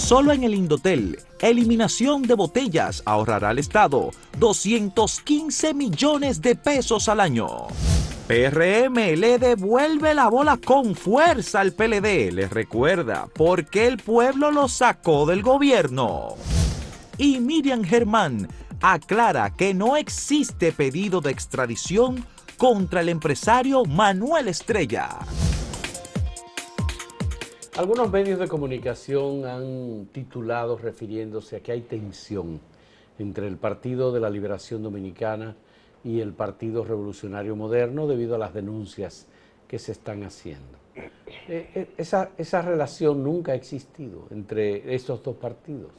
Solo en el Indotel, eliminación de botellas ahorrará al Estado 215 millones de pesos al año. PRM le devuelve la bola con fuerza al PLD, les recuerda, porque el pueblo lo sacó del gobierno. Y Miriam Germán aclara que no existe pedido de extradición contra el empresario Manuel Estrella. Algunos medios de comunicación han titulado refiriéndose a que hay tensión entre el Partido de la Liberación Dominicana y el Partido Revolucionario Moderno debido a las denuncias que se están haciendo. Eh, eh, esa, esa relación nunca ha existido entre esos dos partidos.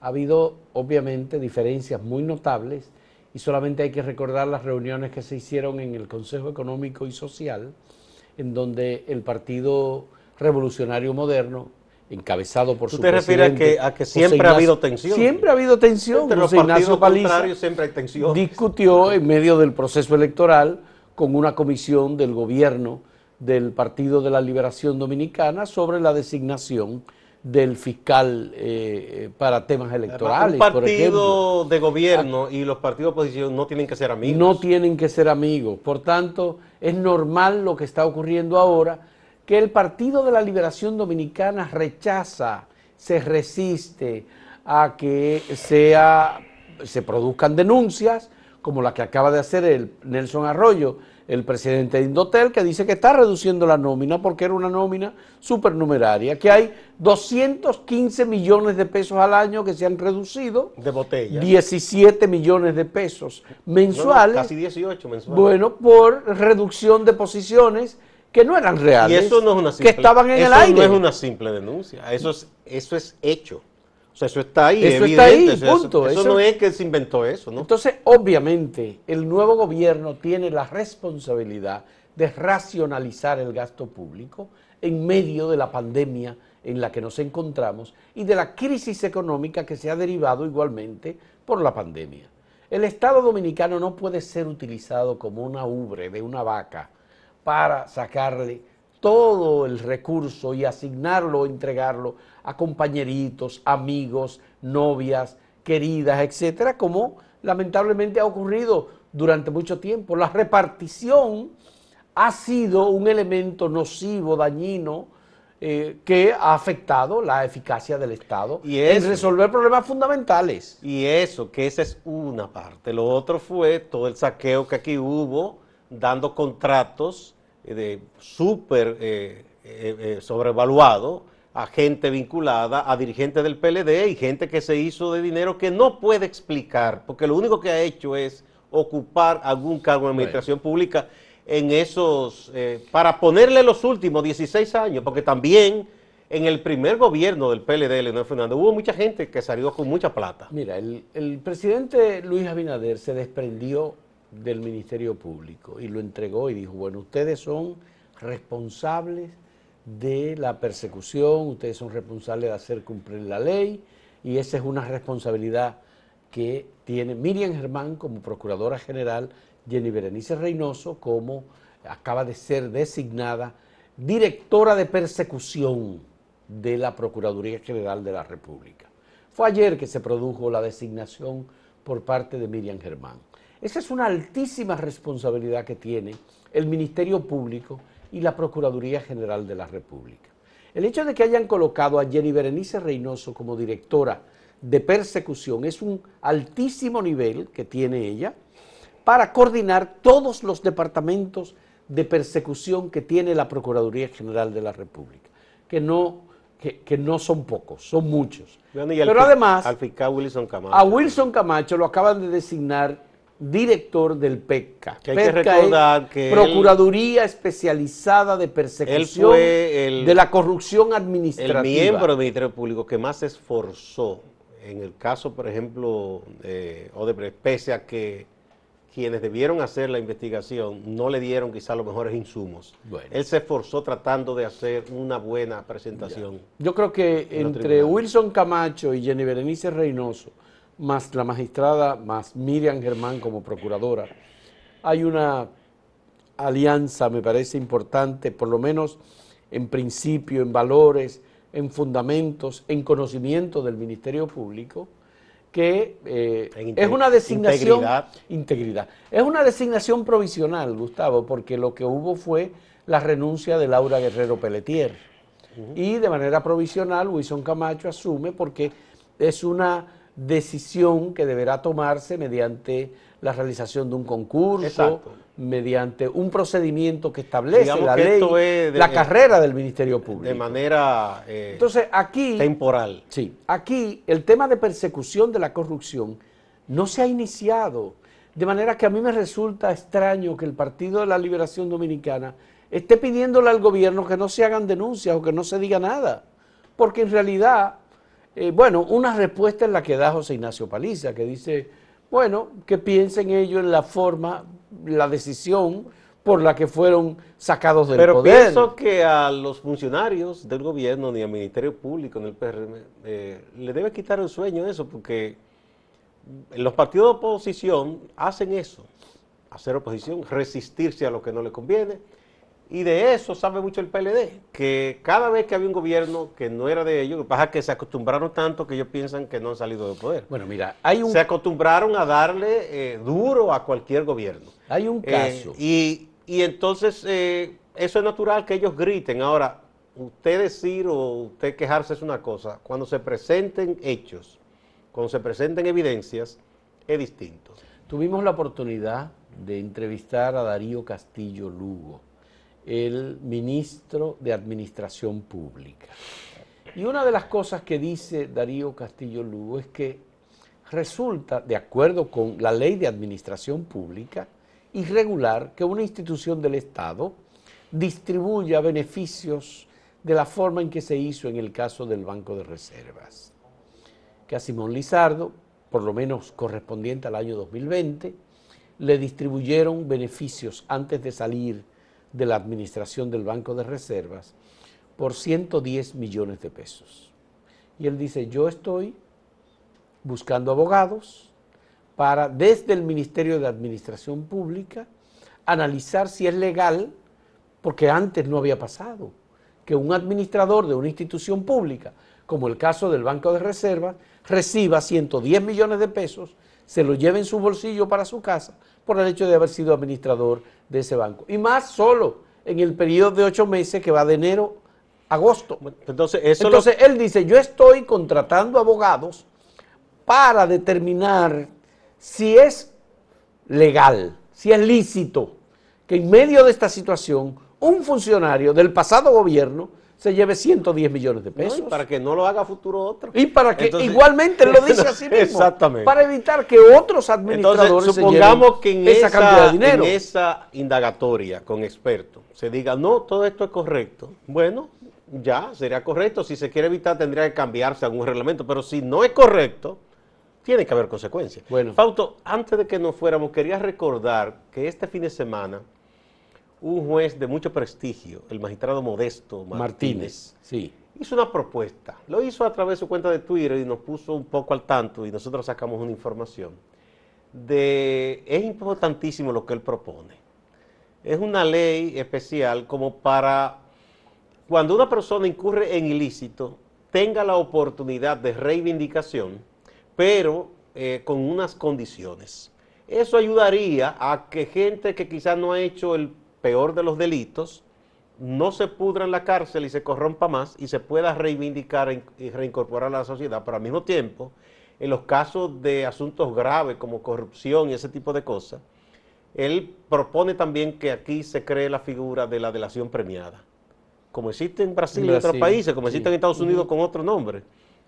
Ha habido, obviamente, diferencias muy notables y solamente hay que recordar las reuniones que se hicieron en el Consejo Económico y Social, en donde el Partido Revolucionario Moderno, encabezado por ¿Tú su te refieres a que, a que siempre ha habido tensión? Siempre ha habido tensión. Entre los Ignacio Paliza siempre hay tensión. discutió en medio del proceso electoral con una comisión del gobierno del Partido de la Liberación Dominicana sobre la designación del fiscal eh, eh, para temas electorales. Un por partido de gobierno y los partidos de oposición no tienen que ser amigos. No tienen que ser amigos. Por tanto, es normal lo que está ocurriendo ahora, que el Partido de la Liberación Dominicana rechaza, se resiste a que sea, se produzcan denuncias, como la que acaba de hacer el Nelson Arroyo, el presidente de Indotel, que dice que está reduciendo la nómina porque era una nómina supernumeraria, que hay 215 millones de pesos al año que se han reducido, de botellas. 17 millones de pesos mensuales. casi 18 mensuales. Bueno, por reducción de posiciones que no eran y reales, eso no es una simple, que estaban en eso el aire. no es una simple denuncia, eso es, eso es hecho. O sea, eso está ahí, Eso evidente. está ahí, eso- punto. Eso, Eso- no es que se inventó eso, ¿no? Entonces, obviamente, el nuevo gobierno tiene la responsabilidad de racionalizar el gasto público en medio de la pandemia en la que nos encontramos y de la crisis económica que se ha derivado igualmente por la pandemia. El Estado dominicano no puede ser utilizado como una ubre de una vaca para sacarle todo el recurso y asignarlo o entregarlo a compañeritos, amigos, novias, queridas, etcétera, como lamentablemente ha ocurrido durante mucho tiempo. La repartición ha sido un elemento nocivo, dañino, eh, que ha afectado la eficacia del Estado Y en eso- resolver problemas fundamentales. Y eso, que esa es una parte. Lo otro fue todo el saqueo que aquí hubo, dando contratos de súper eh, eh, eh, sobrevaluado a gente vinculada, a dirigentes del PLD y gente que se hizo de dinero que no puede explicar, porque lo único que ha hecho es ocupar algún cargo en administración pública en esos, eh, para ponerle los últimos 16 años, porque también en el primer gobierno del PLD, Leonel Fernández, hubo mucha gente que salió con mucha plata. Mira, el, el presidente Luis Abinader se desprendió del Ministerio Público y lo entregó y dijo, bueno, ustedes son responsables de la persecución, ustedes son responsables de hacer cumplir la ley y esa es una responsabilidad que tiene Miriam Germán como Procuradora General, Jenny Berenice Reynoso como acaba de ser designada directora de persecución de la Procuraduría General de la República. Fue ayer que se produjo la designación por parte de Miriam Germán. Esa es una altísima responsabilidad que tiene el Ministerio Público y la Procuraduría General de la República. El hecho de que hayan colocado a Jenny Berenice Reynoso como directora de persecución es un altísimo nivel que tiene ella para coordinar todos los departamentos de persecución que tiene la Procuraduría General de la República, que no, que, que no son pocos, son muchos. Bueno, y al Pero además, al fiscal Wilson Camacho. a Wilson Camacho lo acaban de designar director del PECCA. Que hay que PECCA recordar es que él- Procuraduría Especializada de Persecución fue el- de la Corrupción el Administrativa. miembro del Ministerio Público que más se esforzó en el caso, por ejemplo, de Odebrecht, pese a que quienes debieron hacer la investigación no le dieron quizá los mejores insumos. Bueno. Él se esforzó tratando de hacer una buena presentación. Yo creo que entre. Wilson Camacho y Jenny Berenice Reynoso, más la magistrada, más Miriam Germán como procuradora, hay una alianza, me parece importante, por lo menos en principio, en valores, en fundamentos, en conocimiento del Ministerio Público, que eh, es una designación integridad. integridad. Es una designación provisional, Gustavo, porque lo que hubo fue la renuncia de Laura Guerrero Pelletier. Y de manera provisional, Wilson Camacho asume porque es una decisión que deberá tomarse mediante la realización de un concurso, Exacto. mediante un procedimiento que establece Digamos la que ley, esto es de- la carrera del Ministerio Público. de manera eh, Entonces, aquí... temporal. Sí, aquí el tema de persecución de la corrupción no se ha iniciado, de manera que a mí me resulta extraño que el Partido de la Liberación Dominicana esté pidiéndole al gobierno que no se hagan denuncias o que no se diga nada, porque en realidad, eh, bueno, una respuesta es la que da José Ignacio Paliza, que dice, bueno, que piensen ellos en la forma, la decisión por la que fueron sacados del Pero poder. pienso que a los funcionarios del gobierno, ni al Ministerio Público, ni al PRM, eh, le debe quitar el sueño eso, porque los partidos de oposición hacen eso, hacer oposición, resistirse a lo que no le conviene, y de eso sabe mucho el PLD, que cada vez que había un gobierno que no era de ellos, lo que pasa es que se acostumbraron tanto que ellos piensan que no han salido del poder. Bueno, mira, hay un, Se acostumbraron a darle eh, duro a cualquier gobierno. hay un Eh, caso. y, y entonces eh, eso es natural que ellos griten. Ahora, usted decir o usted quejarse es una cosa. Cuando se presenten hechos, cuando se presenten evidencias, es distinto. Tuvimos la oportunidad de entrevistar a Darío Castillo Lugo, el ministro de Administración Pública. Y una de las cosas que dice Darío Castillo Lugo es que resulta, de acuerdo con la ley de administración pública, irregular que una institución del Estado distribuya beneficios de la forma en que se hizo en el caso del Banco de Reservas que a Simón Lizardo, por lo menos correspondiente al año 2020, le distribuyeron beneficios antes de salir de la administración del Banco de Reservas por 110 millones de pesos. Y él dice, yo estoy buscando abogados para, desde el Ministerio de Administración Pública, analizar si es legal, porque antes no había pasado, que un administrador de una institución pública, como el caso del Banco de Reservas, reciba 110 millones de pesos, se lo lleve en su bolsillo para su casa por el hecho de haber sido administrador de ese banco. Y más solo en el periodo de ocho meses que va de enero a agosto. Entonces, eso lo- Entonces él dice, yo estoy contratando abogados para determinar si es legal, si es lícito que en medio de esta situación un funcionario del pasado gobierno se lleve 110 millones de ¿no? pesos. Y para que no lo haga futuro otro. Y para que Entonces- igualmente lo dice así mismo. Exactamente. Para evitar que otros administradores Entonces, se supongamos lleven que en esa, esa, cantidad de dinero. en esa indagatoria con expertos se diga, no, todo esto es correcto. Bueno, ya, sería correcto. Si se quiere evitar, tendría que cambiarse algún reglamento. Pero si no es correcto, tiene que haber consecuencias. Bueno. Fausto, antes de que nos fuéramos, quería recordar que este fin de semana un juez de mucho prestigio, el magistrado Modesto Martínez, Martínez, sí. hizo una propuesta. Lo hizo a través de su cuenta de Twitter y nos puso un poco al tanto y nosotros sacamos una información. De, es importantísimo lo que él propone. Es una ley especial como para cuando una persona incurre en ilícito, tenga la oportunidad de reivindicación, pero eh, con unas condiciones. Eso ayudaría a que gente que quizás no ha hecho el peor de los delitos, no se pudra en la cárcel y se corrompa más y se pueda reivindicar y reincorporar a la sociedad, pero al mismo tiempo, en los casos de asuntos graves como corrupción y ese tipo de cosas, él propone también que aquí se cree la figura de la delación premiada, como existe en Brasil y otros países, como sí. existe en Estados Unidos con otro nombre,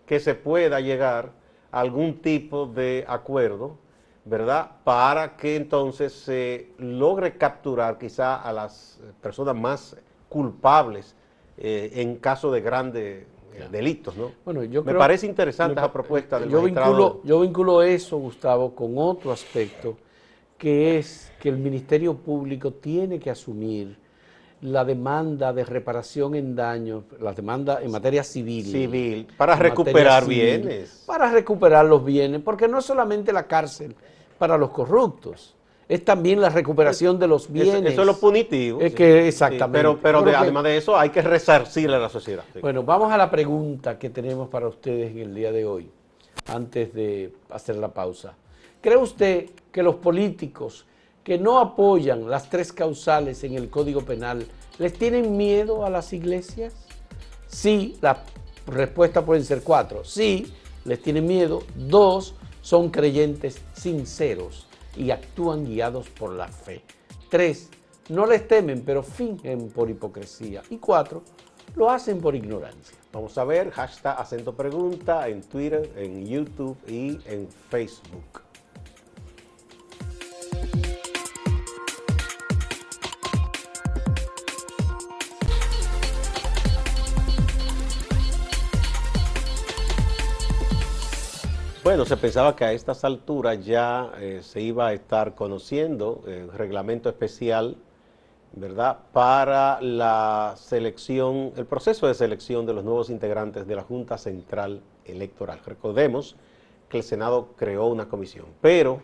que se pueda llegar a algún tipo de acuerdo, ¿verdad? Para que entonces se logre capturar quizá a las personas más culpables eh, en caso de grandes eh, delitos, ¿no? Bueno, yo Me creo- parece interesante esa propuesta del yo magistrado. vinculo, yo vinculo eso, Gustavo, con otro aspecto, que es que el Ministerio Público tiene que asumir la demanda de reparación en daños, la demanda en materia civil. Civil, para recuperar civil, bienes. Para recuperar los bienes, porque no es solamente la cárcel para los corruptos, es también la recuperación de los bienes. eso es lo punitivo. Es sí. que Sí, exactamente. pero pero de- además de eso, hay que resarcirle a la sociedad. sí. Bueno, vamos a la pregunta que tenemos para ustedes en el día de hoy, antes de hacer la pausa. ¿Cree usted que los políticos que no apoyan las tres causales en el Código Penal les tienen miedo a las iglesias? Sí, la respuesta pueden ser cuatro. Sí, les tienen miedo. Dos, son creyentes sinceros y actúan guiados por la fe. Tres, no les temen, pero fingen por hipocresía. Y cuatro, lo hacen por ignorancia. Vamos a ver, hashtag acento pregunta en Twitter, en YouTube y en Facebook. Bueno, se pensaba que a estas alturas ya eh, se iba a estar conociendo el reglamento especial, ¿verdad?, para la selección, el proceso de selección de los nuevos integrantes de la Junta Central Electoral. Recordemos que el Senado creó una comisión, pero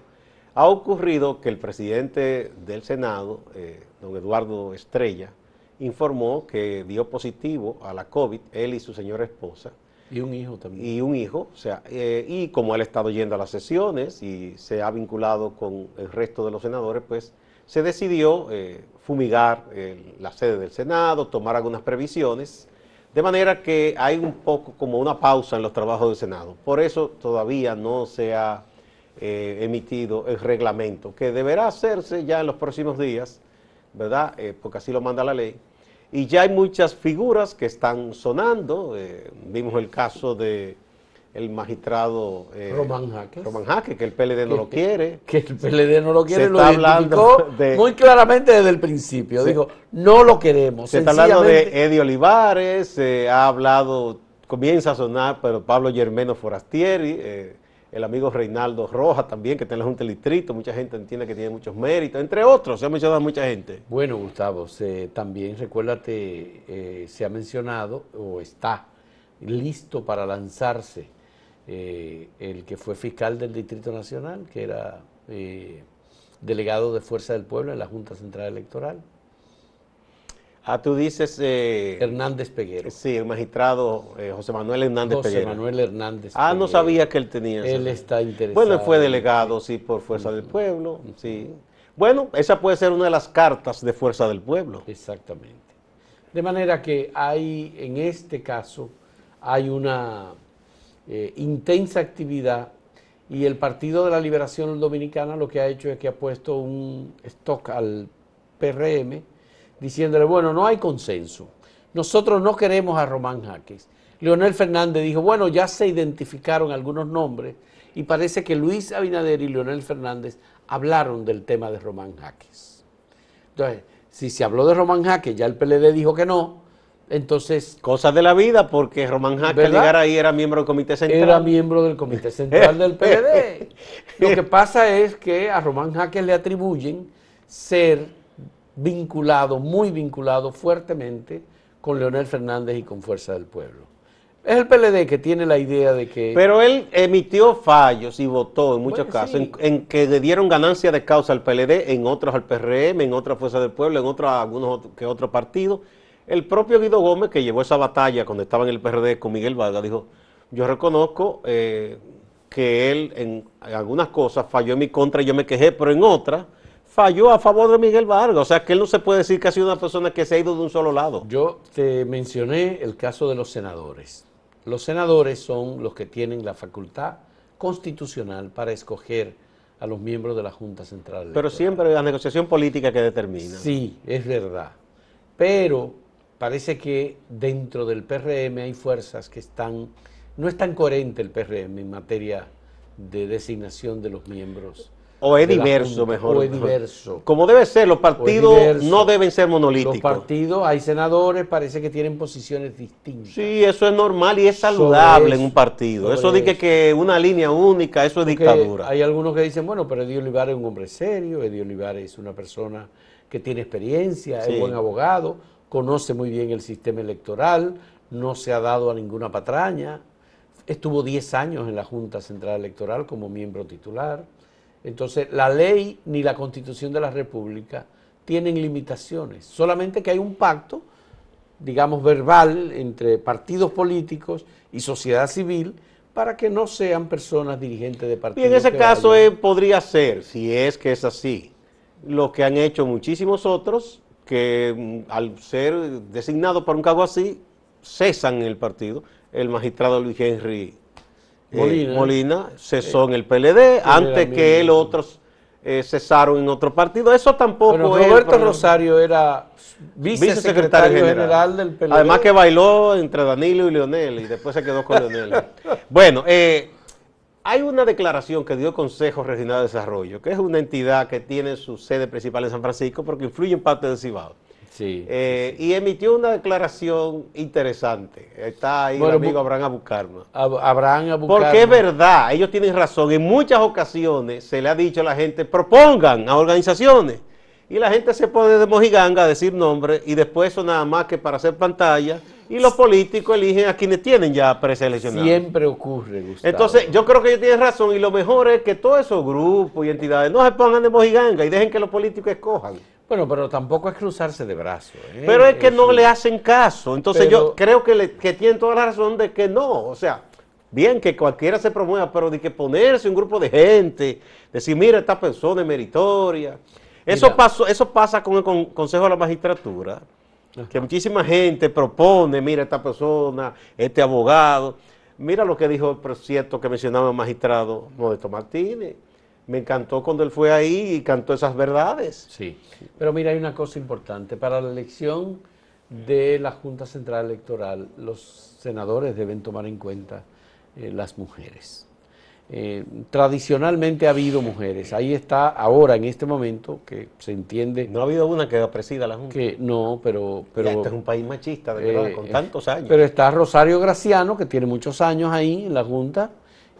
ha ocurrido que el presidente del Senado, eh, don Eduardo Estrella, informó que dio positivo a la COVID, él y su señora esposa, Y un hijo también. y un hijo, o sea, eh, y como él ha estado yendo a las sesiones y se ha vinculado con el resto de los senadores, pues se decidió eh, fumigar la sede del Senado, tomar algunas previsiones, de manera que hay un poco como una pausa en los trabajos del Senado. Por eso todavía no se ha eh, emitido el reglamento, que deberá hacerse ya en los próximos días, ¿verdad? Porque así lo manda la ley. Y ya hay muchas figuras que están sonando. eh, vimos el caso de el magistrado eh, Román Jaques. Román Jaques, que el PLD no lo quiere. Que el PLD no lo quiere, Se lo está hablando de- muy claramente desde el principio. Se- Dijo, no lo queremos. Se está hablando de Eddie Olivares, se ha hablado, comienza a sonar, pero Pablo Germeno Forastieri, eh, el amigo Reinaldo Rojas también, que está en la Junta del Distrito, mucha gente entiende que tiene muchos méritos, entre otros, se ha mencionado a mucha gente. Bueno, Gustavo, también recuérdate, eh, se ha mencionado o está listo para lanzarse eh, el que fue fiscal del Distrito Nacional, que era eh, delegado de Fuerza del Pueblo en la Junta Central Electoral, Ah, tú dices, eh, Hernández Peguero. sí, el magistrado eh, José Manuel Hernández José Peguera. Manuel Hernández Ah, no Peguero. sabía que él tenía esa- Él está interesado. Bueno, él fue delegado, sí, por Fuerza del Pueblo, sí. Bueno, esa puede ser una de las cartas de Fuerza del Pueblo. Exactamente. De manera que hay, en este caso, hay una eh, intensa actividad y el Partido de la Liberación Dominicana lo que ha hecho es que ha puesto un stock al PRM diciéndole, bueno, no hay consenso. Nosotros no queremos a Román Jaques. Leonel Fernández dijo, bueno, ya se identificaron algunos nombres y parece que Luis Abinader y Leonel Fernández hablaron del tema de Román Jaques. Entonces, si se habló de Román Jaques, ya el PLD dijo que no, entonces Cosas de la vida, porque Román Jaques al llegar ahí era miembro del Comité Central. era miembro del Comité Central del PLD. Lo que pasa es que a Román Jaques le atribuyen ser vinculado, muy vinculado fuertemente con Leonel Fernández y con Fuerza del Pueblo. Es el PLD que tiene la idea de que... Pero él emitió fallos y votó en muchos Bueno, casos sí. en, en que le dieron ganancia de causa al PLD, en otros al PRM, en otras Fuerzas del Pueblo, en otros a algunos que otros partidos. El propio Guido Gómez, que llevó esa batalla cuando estaba en el PRD con Miguel Vargas, dijo, yo reconozco eh, que él en, en algunas cosas falló en mi contra y yo me quejé, pero en otras falló a favor de Miguel Vargas. O sea, que él no se puede decir que ha sido una persona que se ha ido de un solo lado. Yo te mencioné el caso de los senadores. Los senadores son los que tienen la facultad constitucional para escoger a los miembros de la Junta Central. Pero siempre la negociación política que determina. Sí, es verdad. Pero parece que dentro del PRM hay fuerzas que están, no es tan coherente el PRM en materia de designación de los miembros. O es diverso, Junta, mejor. O es diverso. Como debe ser, los partidos no deben ser Los monolíticos. partidos, hay senadores, parece que tienen posiciones distintas. Sí, eso es normal y es saludable en un partido. Eso dice eso. que una línea única, eso es Porque dictadura. Hay algunos que dicen, bueno, pero Eddie Olivares es un hombre serio, Eddie Olivares es una persona que tiene experiencia, Sí. es buen abogado, conoce muy bien el sistema electoral, no se ha dado a ninguna patraña, estuvo 10 años en la Junta Central Electoral como miembro titular. Entonces, la ley ni la constitución de la República tienen limitaciones, solamente que hay un pacto, digamos, verbal entre partidos políticos y sociedad civil para que no sean personas dirigentes de partidos. Y en ese caso vayan- eh, podría ser, si es que es así, lo que han hecho muchísimos otros, que mm, al ser designados para un cargo así, cesan en el partido. El magistrado Luis Henry eh, Molina. Molina, cesó en el PLD, antes que él otros eh, cesaron en otro partido. Eso tampoco Bueno, es, Roberto Rosario era vicesecretario general, del PLD. Además que bailó entre Danilo y Leonel y después se quedó con Leonel. bueno, eh, hay una declaración que dio el Consejo Regional de Desarrollo, que es una entidad que tiene su sede principal en San Francisco porque influye en parte del Cibao. Sí. Eh, Y emitió una declaración interesante. Está ahí Bueno, el amigo Abraham Abucarma. Ab- Abraham Abucarma. Porque es verdad, ellos tienen razón. En muchas ocasiones se le ha dicho a la gente, propongan a organizaciones. Y la gente se pone de mojiganga a decir nombres y después eso nada más que para hacer pantalla. Y los políticos eligen a quienes tienen ya preseleccionados. Siempre ocurre, Gustavo. Entonces, yo creo que ellos tienen razón y lo mejor es que todos esos grupos y entidades no se pongan de mojiganga y dejen que los políticos escojan. Bueno, pero tampoco es cruzarse de brazos. ¿eh? Pero es que no le hacen caso. Entonces Pero- yo creo que, le- que tienen toda la razón de que no. O sea, bien que cualquiera se promueva, pero de que ponerse un grupo de gente, decir, mira, esta persona es meritoria. Eso, pasó, eso pasa con el con- Consejo de la Magistratura, que muchísima gente propone, mira, esta persona, este abogado. Mira lo que dijo, por cierto, que mencionaba el magistrado Modesto Martínez. Me encantó cuando él fue ahí y cantó esas verdades. Sí, pero mira, hay una cosa importante. Para la elección de la Junta Central Electoral, los senadores deben tomar en cuenta eh, las mujeres. Eh, tradicionalmente ha habido mujeres. Ahí está ahora, en este momento, que se entiende No ha habido una que presida la Junta. que no, pero... Pero este es un país machista, de verdad, eh, con tantos años. Pero está Rosario Graciano, que tiene muchos años ahí en la Junta,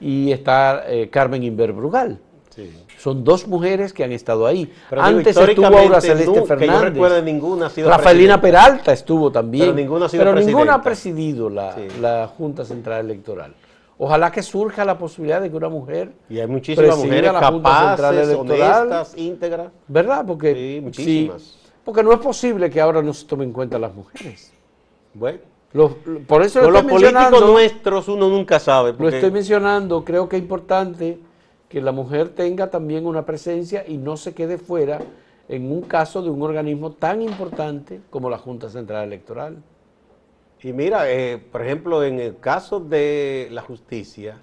y está eh, Carmen Inver Brugal. Sí. Son dos mujeres que han estado ahí. Pero Antes estuvo Aura Celeste nu- que yo Fernández. recuerde, ninguna ha sido Rafaelina presidenta. Peralta estuvo también. Pero ninguna ha sido Pero ninguna ha presidido la, Sí. la Junta Central Electoral. Ojalá que surja la posibilidad de que una mujer, Y hay muchísimas mujeres la Junta Central capaces, Electoral. honestas, íntegras. ¿verdad? Porque Sí, muchísimas. porque no es posible que ahora no se tomen en cuenta las mujeres. Bueno, Los- por eso lo los estoy políticos nuestros uno nunca sabe. Lo estoy mencionando, creo que es importante que la mujer tenga también una presencia y no se quede fuera en un caso de un organismo tan importante como la Junta Central Electoral. Y mira, eh, por ejemplo, en el caso de la justicia,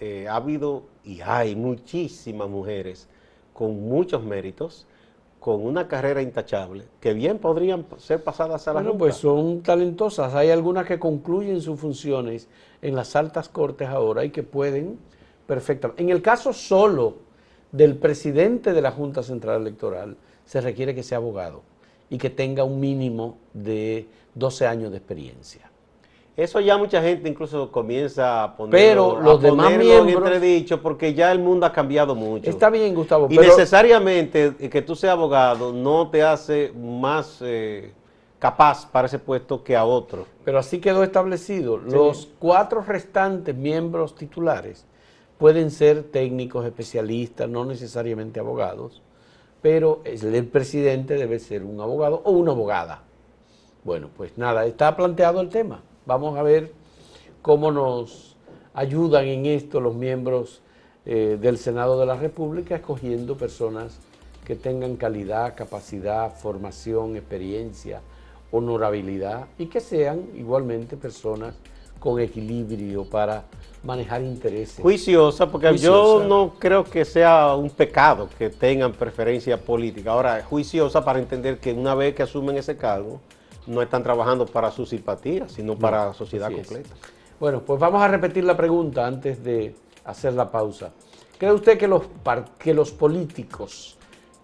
eh, ha habido y hay muchísimas mujeres con muchos méritos, con una carrera intachable, que bien podrían ser pasadas a la Bueno, Junta. pues son talentosas. Hay algunas que concluyen sus funciones en las altas cortes ahora y que pueden perfectamente. En el caso solo del presidente de la Junta Central Electoral, se requiere que sea abogado y que tenga un mínimo de 12 años de experiencia. Eso ya mucha gente incluso comienza a poner Pero los demás en miembros- entredicho porque ya el mundo ha cambiado mucho. Está bien, Gustavo, Y pero necesariamente eh, que tú seas abogado no te hace más eh, capaz para ese puesto que a otro. Pero así quedó establecido. Los cuatro restantes miembros titulares pueden ser técnicos, especialistas, no necesariamente abogados, pero el presidente debe ser un abogado o una abogada. Bueno, pues nada, está planteado el tema. Vamos a ver cómo nos ayudan en esto los miembros eh, del Senado de la República, escogiendo personas que tengan calidad, capacidad, formación, experiencia, honorabilidad y que sean igualmente personas con equilibrio para manejar intereses. Juiciosa, porque Juiciosa. yo no creo que sea un pecado que tengan preferencia política. Ahora, juiciosa para entender que una vez que asumen ese cargo, no están trabajando para su simpatía, sino para la sociedad es. completa. Bueno, pues vamos a repetir la pregunta antes de hacer la pausa. ¿Cree usted que los, que los políticos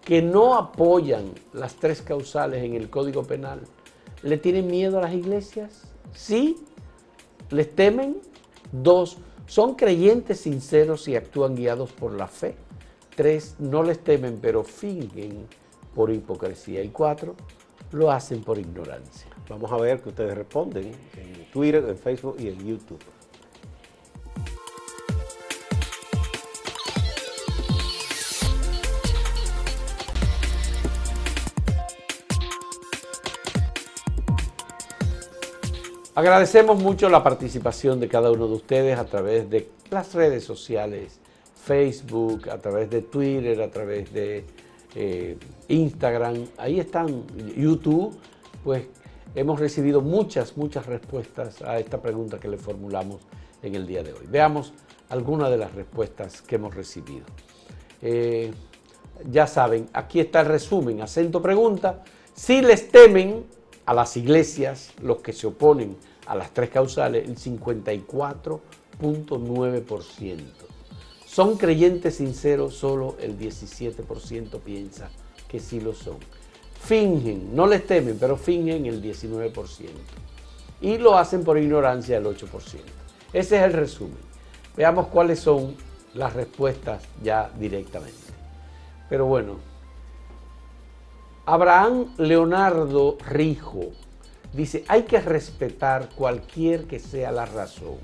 que no apoyan las tres causales en el Código Penal le tienen miedo a las iglesias? ¿Sí? ¿Les temen? Dos, ¿son creyentes sinceros y actúan guiados por la fe? Tres, no les temen pero fingen por hipocresía. Y cuatro, lo hacen por ignorancia. Vamos a ver que ustedes responden en Twitter, en Facebook y en YouTube. Agradecemos mucho la participación de cada uno de ustedes a través de las redes sociales, Facebook, a través de Twitter, a través de eh, Instagram, ahí están, YouTube, pues hemos recibido muchas, muchas respuestas a esta pregunta que le formulamos en el día de hoy. Veamos algunas de las respuestas que hemos recibido. Eh, ya saben, aquí está el resumen, acento pregunta, si les temen a las iglesias, los que se oponen a las tres causales, el 54.9%. Son creyentes sinceros, solo el 17% piensa que sí lo son. Fingen, no les temen, pero fingen el 19%. Y lo hacen por ignorancia el 8%. Ese es el resumen. Veamos cuáles son las respuestas ya directamente. Pero bueno, Abraham Leonardo Rijo dice, hay que respetar cualquier que sea la razón,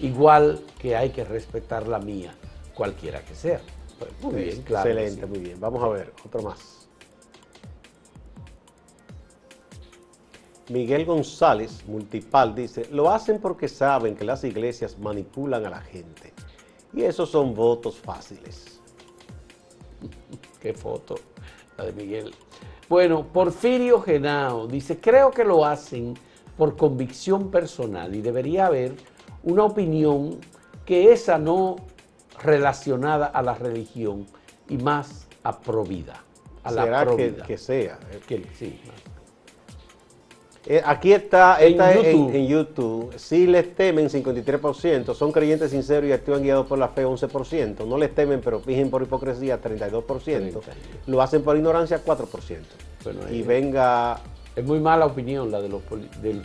igual que hay que respetar la mía, cualquiera que sea. Pues, muy bien, claro. Excelente, muy bien. Vamos a ver, otro más. Miguel González, multipal, dice, lo hacen porque saben que las iglesias manipulan a la gente. Y esos son votos fáciles. Qué foto, la de Miguel. Bueno, Porfirio Genao dice, creo que lo hacen por convicción personal y debería haber una opinión que esa no relacionada a la religión y más a provida. A la Que, sea. Que, sí, eh, aquí está, en, YouTube. Si les temen 53%, son creyentes sinceros y actúan guiados por la fe 11%. No les temen, pero fingen por hipocresía 32%. Lo hacen por ignorancia 4%. y venga... Es muy mala opinión la de los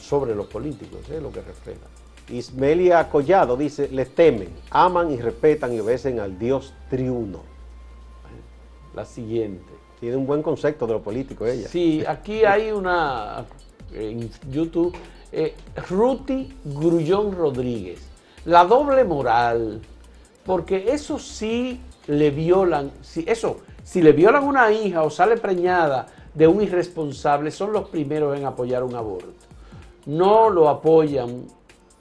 sobre los políticos, ¿eh? lo que refleja. Ismelia Collado dice, les temen, aman y respetan y obedecen al Dios triuno. La siguiente. Tiene un buen concepto de lo político ella. Sí, aquí hay una en YouTube, eh, Ruti Grullón Rodríguez. La doble moral, porque eso sí le violan, si, eso, si le violan una hija o sale preñada de un irresponsable, son los primeros en apoyar un aborto. No lo apoyan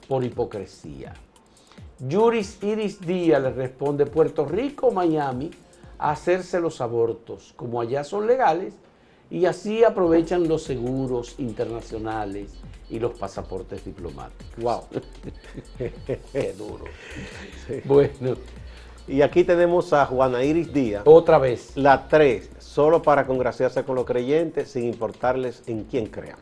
por hipocresía. Yuris Iris Díaz le responde, Puerto Rico, Miami, hacerse los abortos, como allá son legales, y así aprovechan los seguros internacionales y los pasaportes diplomáticos. ¡Wow! ¡Qué duro! Bueno. Y aquí tenemos a Juana Iris Díaz. Otra vez. La tres, solo para congraciarse con los creyentes sin importarles en quién crean.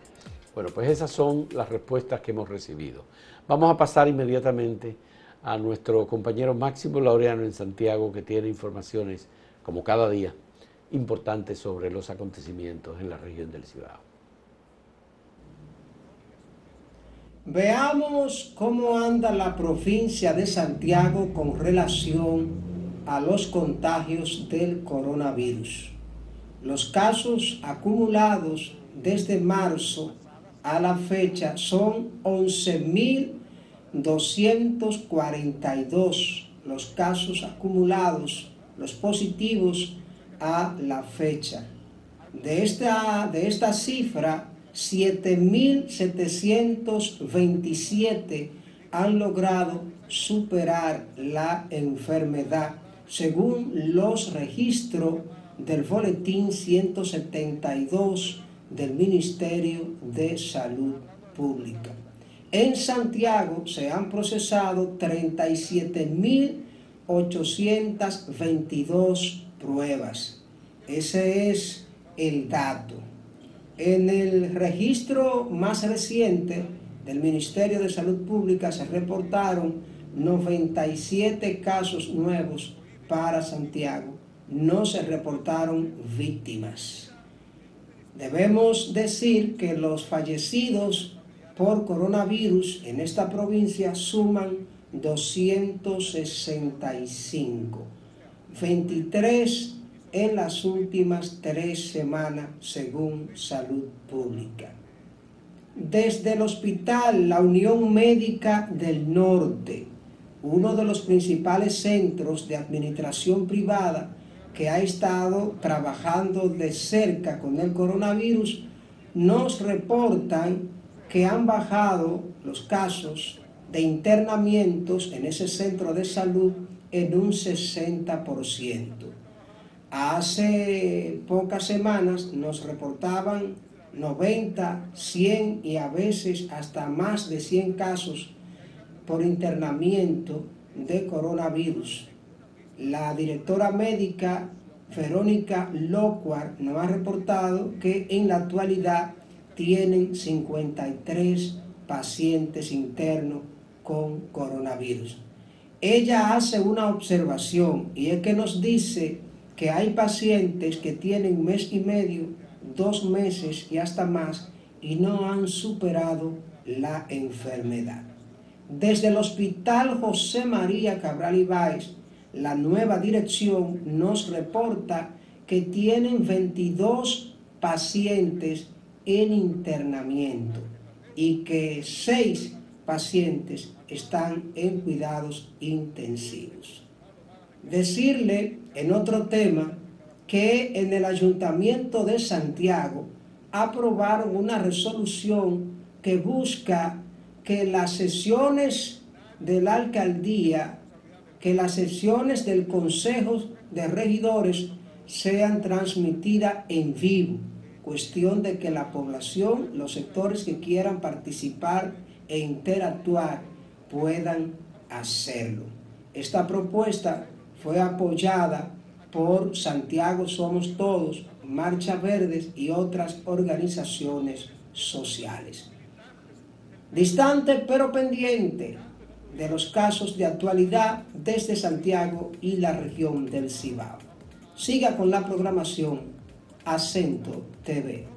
Bueno, pues esas son las respuestas que hemos recibido. Vamos a pasar inmediatamente a nuestro compañero Máximo Laureano en Santiago, que tiene informaciones, como cada día, importantes sobre los acontecimientos en la región del Cibao. Veamos cómo anda la provincia de Santiago con relación a los contagios del coronavirus. Los casos acumulados desde marzo a la fecha son 11.242 los casos acumulados, los positivos a la fecha. De esta, de esta cifra, 7.727 han logrado superar la enfermedad, según los registros del Boletín 172 del Ministerio de Salud Pública. En Santiago se han procesado 37.822 pruebas. Ese es el dato. En el registro más reciente del Ministerio de Salud Pública se reportaron 97 casos nuevos para Santiago. No se reportaron víctimas. Debemos decir que los fallecidos por coronavirus en esta provincia suman 265 23 en las últimas tres semanas según Salud Pública. Desde el Hospital La Unión Médica del Norte, uno de los principales centros de administración privada que ha estado trabajando de cerca con el coronavirus, nos reportan que han bajado los casos de internamientos en ese centro de salud en un 60%. Hace pocas semanas nos reportaban 90, 100 y a veces hasta más de 100 casos por internamiento de coronavirus. La directora médica Verónica Locuar nos ha reportado que en la actualidad tienen 53 pacientes internos con coronavirus. Ella hace una observación y es que nos dice que hay pacientes que tienen mes y medio, dos meses y hasta más y no han superado la enfermedad. Desde el Hospital José María Cabral Ibáez, la nueva dirección nos reporta que tienen 22 pacientes en internamiento y que 6 pacientes están en cuidados intensivos. Decirle en otro tema que en el Ayuntamiento de Santiago aprobaron una resolución que busca que las sesiones de la alcaldía que las sesiones del Consejo de Regidores sean transmitidas en vivo. Cuestión de que la población, los sectores que quieran participar e interactuar puedan hacerlo. Esta propuesta fue apoyada por Santiago Somos Todos, Marcha Verdes y otras organizaciones sociales. Distante pero pendiente de los casos de actualidad desde Santiago y la región del Cibao. Siga con la programación Acento TV.